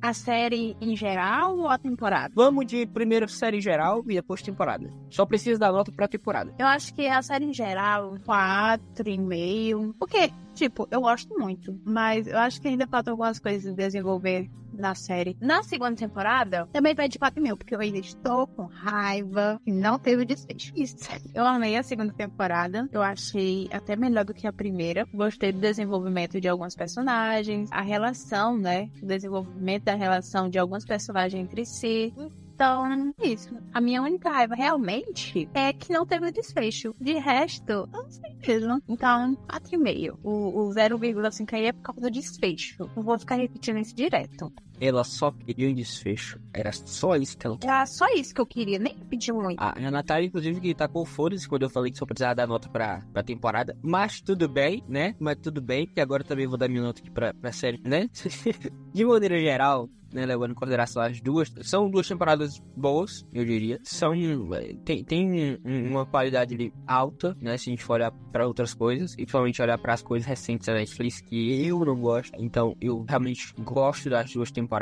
A série em geral ou a temporada? Vamos de primeiro série geral e depois temporada. Só precisa da nota pra temporada. Eu acho que a série em geral, quatro e meio. Porque, tipo, eu gosto muito. Mas eu acho que ainda faltam algumas coisas a desenvolver na série. Na segunda temporada, também vai de 4 mil, porque eu ainda estou com raiva e não teve desfecho. Isso. Eu amei a segunda temporada. Eu achei até melhor do que a primeira. Gostei do desenvolvimento de alguns personagens, a relação, né? O desenvolvimento da relação de alguns personagens entre si. Então, isso. A minha única raiva realmente é que não teve desfecho. De resto, eu não sei mesmo. Então, 4,5. O, o 0,5 aí é por causa do desfecho. Não vou ficar repetindo isso direto. Ela só queria um desfecho. Era só isso que ela Era só isso que eu queria, nem pedi muito. A, a Natália, inclusive, que tacou foda-se quando eu falei que só precisava dar nota pra, pra temporada. Mas tudo bem, né? Mas tudo bem, porque agora também vou dar minha nota aqui pra, pra série, né? De maneira geral, né, levando em consideração as duas. São duas temporadas boas, eu diria. São eh, tem, tem um- uma qualidade ali alta, né, se a gente for olhar para outras coisas, e principalmente olhar para as coisas recentes da Netflix que eu não gosto. Então, eu realmente gosto das duas temporadas,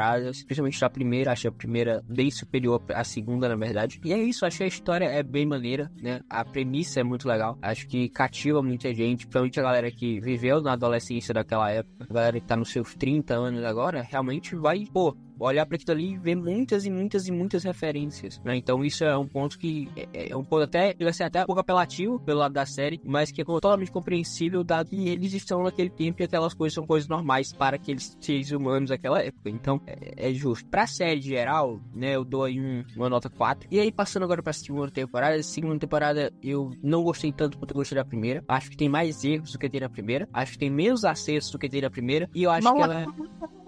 principalmente da primeira, acho a primeira bem superior à segunda, na verdade. E é isso, que a história é bem maneira, né? A premissa é muito legal. Acho que cativa muita gente, principalmente a galera que viveu na adolescência daquela época, a galera que tá nos seus 30 anos agora, realmente vai, pô, olhar para aquilo ali e ver muitas e muitas e muitas referências, né? Então isso é um ponto que é, é um ponto até, chega a ser até um pouco apelativo pelo lado da série, mas que é totalmente compreensível dado que eles estão naquele tempo e aquelas coisas são coisas normais para aqueles seres humanos daquela época. Então é, é justo. Pra série geral, né, eu dou aí um- uma nota 4. E aí passando agora pra segunda temporada, a segunda temporada eu não gostei tanto quanto eu gostei da primeira. Acho que tem mais erros do que tem na primeira. Acho que tem menos acertos do que tem na primeira. E eu acho Mas que ela é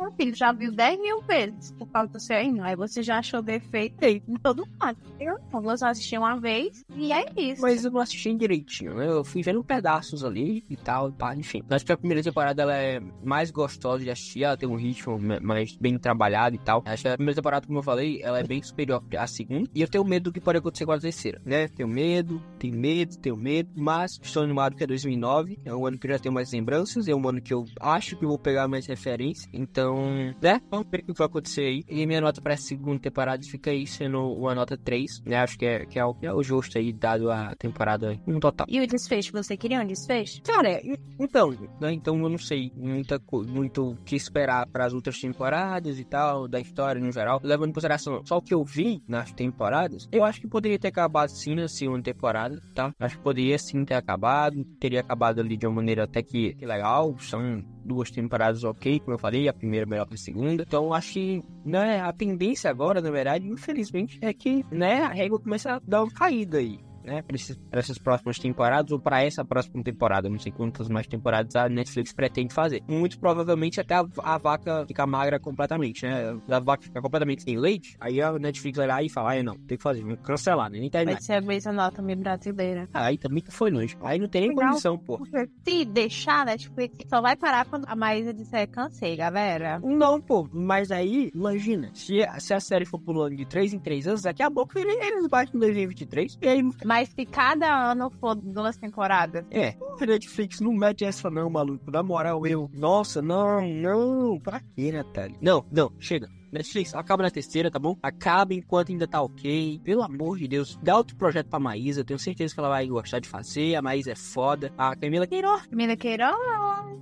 Meu filho já viu 10 mil vezes por causa do seu hino. Aí você já achou defeito aí em todo mundo. Eu só assisti uma vez e é isso. Mas eu não assisti direitinho, né? Eu fui vendo pedaços ali e tal, pá, enfim. Acho que a primeira temporada ela é mais gostosa de assistir, ela tem um ritmo mais bem trabalhado e tal. Acho que a primeira temporada, como eu falei, ela é bem superior à segunda. E eu tenho medo do que pode acontecer com a terceira, né? Tenho medo, tenho medo, tenho medo. Mas estou animado que é 2009, é um ano que eu já tenho mais lembranças, é um ano que eu acho que vou pegar mais referência. Então, né? Vamos ver o que vai acontecer aí. E minha nota para a segunda temporada fica aí sendo uma nota 3, né? Acho que é, que é, o, que é o justo aí, dado a temporada no total. E o desfecho, você queria um desfecho? Cara, então, né? Então eu não sei muita, muito o que esperar para as outras temporadas e tal, da história no geral. Levando em consideração só o que eu vi nas temporadas, eu acho que poderia ter acabado sim na segunda temporada, tá? Acho que poderia sim ter acabado, teria acabado ali de uma maneira até que, que legal. São duas temporadas ok, como eu falei, a primeira melhor que a segunda. Então acho que, né, a tendência agora, na verdade, infelizmente, é que, né, a régua começa a dar uma caída aí né, para essas próximas temporadas ou para essa próxima temporada. Não sei quantas mais temporadas a Netflix pretende fazer. Muito provavelmente até a, a vaca ficar magra completamente, né? A vaca ficar completamente sem leite, aí a Netflix vai lá e fala, ah, não, tem que fazer, vou cancelar, né? Nem terminar. Vai ser a Grey's Anatomy brasileira. Aí também foi longe. Aí não tem nem Legal. condição, pô. Se deixar, Netflix só vai parar quando a Maísa disser cansei, galera. Não, pô, mas aí, imagina, se, se a série for pulando de 3 em 3 anos, daqui a pouco ele- eles batem em 2023, e aí Mas se cada ano for duas temporadas, É, Netflix, não mete essa não, maluco. Na moral, eu. Nossa, não, não. Pra quê, Natália? Não, não, chega. Netflix, acaba na terceira, tá bom? Acaba enquanto ainda tá ok. Pelo amor de Deus, dá outro projeto pra Maísa. Eu tenho certeza que ela vai gostar de fazer. A Maísa é foda. A Camila Queiroz. Camila Queiroz,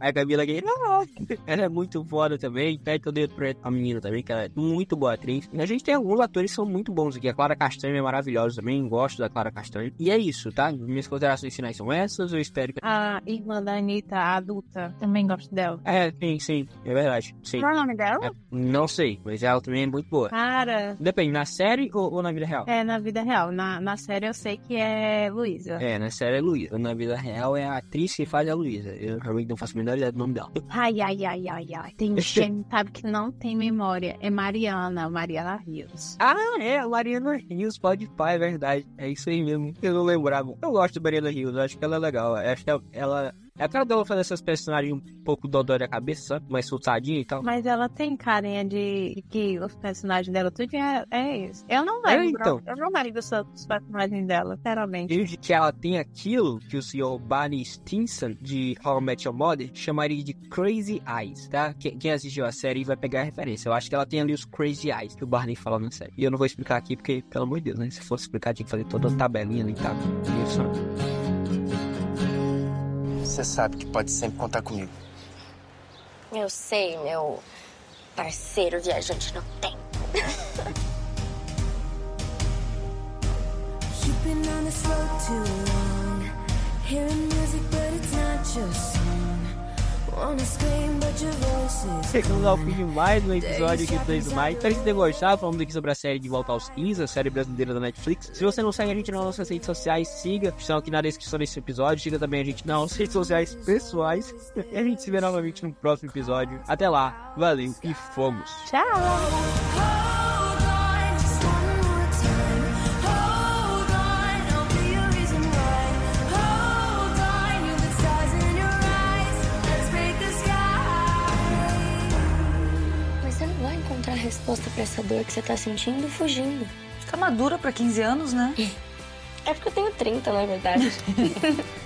A Camila Queiroz. Ela é muito foda também. Pede que eu dei outro projeto pra menina também, que ela é muito boa atriz. E a gente tem alguns atores que são muito bons aqui. A Clara Castanho é maravilhosa também. Gosto da Clara Castanho. E é isso, tá? Minhas considerações finais são essas. Eu espero que. a irmã da Anitta, a adulta, também gosto dela. É, sim, sim, é verdade. Sim. Qual é o nome dela? É, não sei, mas ela também é muito boa. Cara, Depende, na série ou, ou na vida real? é na vida real. Na, na série eu sei que é Luísa. É, na série é Luísa. Na vida real é a atriz que faz a Luísa. Eu realmente não faço a menor ideia do nome dela. Ai, ai, ai, ai, ai. Tem gente, sabe, que não tem memória. É Mariana, Mariana Rios. Ah, é, Mariana Rios, pode pai, é verdade. É isso aí mesmo. Eu não lembrava. Eu gosto da Mariana Rios, acho que ela é legal. Eu acho que ela. É a cara dela fazer essas personagens um pouco dodói da cabeça, sabe? Mais soltadinha e tal. Mas ela tem carinha de de que os personagens dela tudo é, é isso. Eu não É, lembro. então. Eu não lembro dos dos personagens dela, sinceramente. Desde que ela tem aquilo que o senhor Barney Stinson, de How I Met Your Mother, chamaria de Crazy Eyes, tá? Quem, quem assistiu a série vai pegar a referência. Eu acho que ela tem ali os Crazy Eyes que o Barney fala na série. E eu não vou explicar aqui porque, pelo amor de Deus, né? Se fosse explicar, tinha que fazer toda a tabelinha ali, tá? Isso. Você sabe que pode sempre contar comigo. Eu sei, meu parceiro viajante no tempo. You've been on this road too long. Hearing music, but it's not your song. Chegamos ao fim de mais um episódio aqui do Play do Mais. Espero que tenham. Falamos aqui sobre a série De Volta aos 15, a série brasileira da Netflix. Se você não segue a gente nas nossas redes sociais, siga. Estão aqui na descrição desse episódio. Siga também a gente nas nossas redes sociais pessoais. E a gente se vê novamente no próximo episódio. Até lá. Valeu e fomos. Tchau! Resposta pra essa dor que você tá sentindo fugindo. Tá madura pra 15 anos, né? É porque eu tenho 30, na verdade.